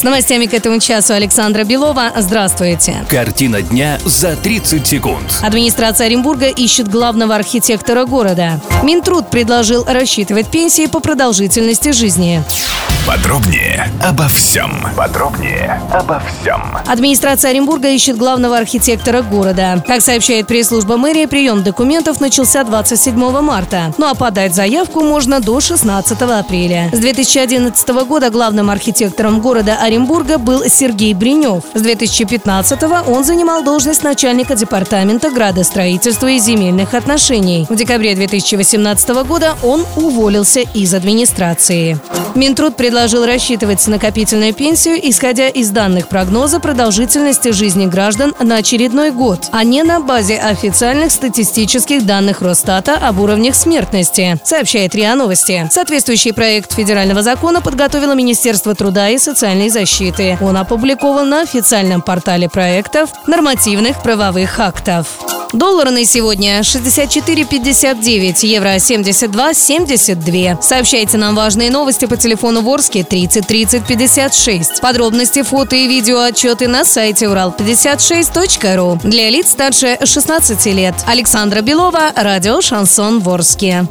С новостями к этому часу Александра Белова. Здравствуйте. Картина дня за 30 секунд. Администрация Оренбурга ищет главного архитектора города. Минтруд предложил рассчитывать пенсии по продолжительности жизни. Подробнее обо всем. Подробнее обо всем. Администрация Оренбурга ищет главного архитектора города. Как сообщает пресс-служба мэрии, прием документов начался 27 марта. Ну а подать заявку можно до 16 апреля. С 2011 года главным архитектором города Оренбурга был Сергей Бринев. С 2015 он занимал должность начальника департамента градостроительства и земельных отношений. В декабре 2018 года он уволился из администрации. Минтруд предложил рассчитывать накопительную пенсию, исходя из данных прогноза продолжительности жизни граждан на очередной год, а не на базе официальных статистических данных Росстата об уровнях смертности, сообщает РИА Новости. Соответствующий проект федерального закона подготовило Министерство труда и социальной защиты. Он опубликован на официальном портале проектов нормативных правовых актов. Доллар на сегодня 64,59, евро 72,72. Сообщайте нам важные новости по телефону Ворске 30 30 56. Подробности, фото и видео отчеты на сайте урал56.ру. Для лиц старше 16 лет. Александра Белова, радио «Шансон Ворске».